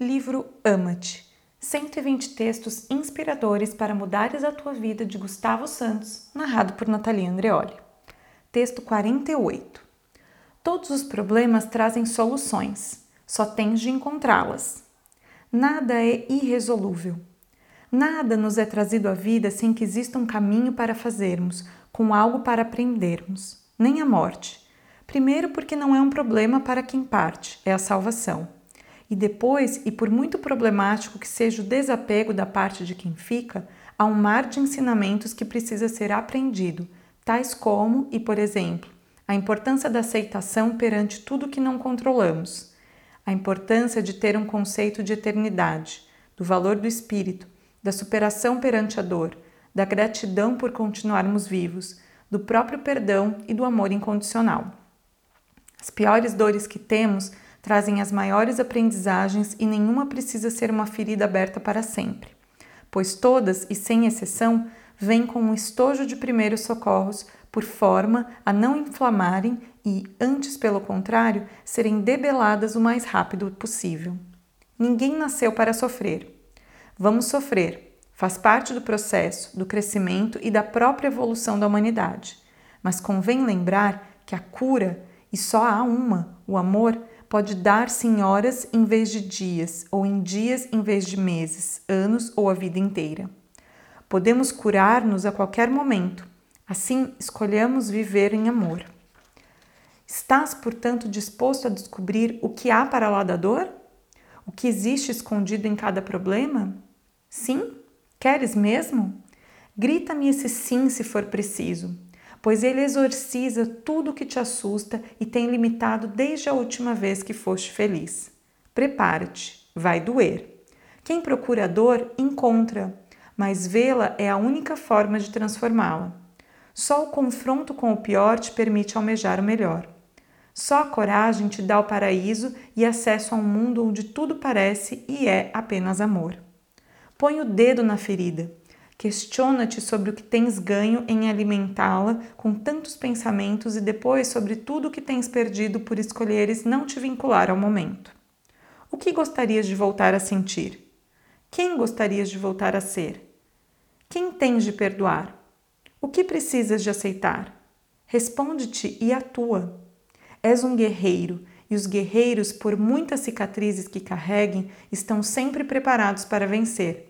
Livro Ama-te 120 textos inspiradores para mudares a tua vida de Gustavo Santos, narrado por Natalia Andreoli. Texto 48. Todos os problemas trazem soluções, só tens de encontrá-las. Nada é irresolúvel. Nada nos é trazido à vida sem que exista um caminho para fazermos, com algo para aprendermos, nem a morte. Primeiro, porque não é um problema para quem parte, é a salvação e depois, e por muito problemático que seja o desapego da parte de quem fica, há um mar de ensinamentos que precisa ser aprendido, tais como, e por exemplo, a importância da aceitação perante tudo que não controlamos, a importância de ter um conceito de eternidade, do valor do espírito, da superação perante a dor, da gratidão por continuarmos vivos, do próprio perdão e do amor incondicional. As piores dores que temos trazem as maiores aprendizagens e nenhuma precisa ser uma ferida aberta para sempre, pois todas, e sem exceção, vêm com um estojo de primeiros socorros por forma a não inflamarem e, antes pelo contrário, serem debeladas o mais rápido possível. Ninguém nasceu para sofrer. Vamos sofrer, faz parte do processo, do crescimento e da própria evolução da humanidade. Mas convém lembrar que a cura, e só há uma, o amor, pode dar-se em horas em vez de dias, ou em dias em vez de meses, anos ou a vida inteira. Podemos curar-nos a qualquer momento, assim escolhamos viver em amor. Estás, portanto, disposto a descobrir o que há para lá da dor? O que existe escondido em cada problema? Sim? Queres mesmo? Grita-me esse sim se for preciso pois ele exorciza tudo o que te assusta e tem limitado desde a última vez que foste feliz. Prepara-te, vai doer. Quem procura dor, encontra, mas vê-la é a única forma de transformá-la. Só o confronto com o pior te permite almejar o melhor. Só a coragem te dá o paraíso e acesso a um mundo onde tudo parece e é apenas amor. Põe o dedo na ferida Questiona-te sobre o que tens ganho em alimentá-la com tantos pensamentos e depois sobre tudo o que tens perdido por escolheres não te vincular ao momento. O que gostarias de voltar a sentir? Quem gostarias de voltar a ser? Quem tens de perdoar? O que precisas de aceitar? Responde-te e atua. És um guerreiro e os guerreiros, por muitas cicatrizes que carreguem, estão sempre preparados para vencer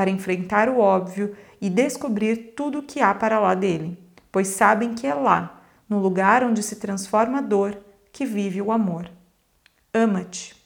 para enfrentar o óbvio e descobrir tudo o que há para lá dele, pois sabem que é lá, no lugar onde se transforma a dor, que vive o amor. Ama-te.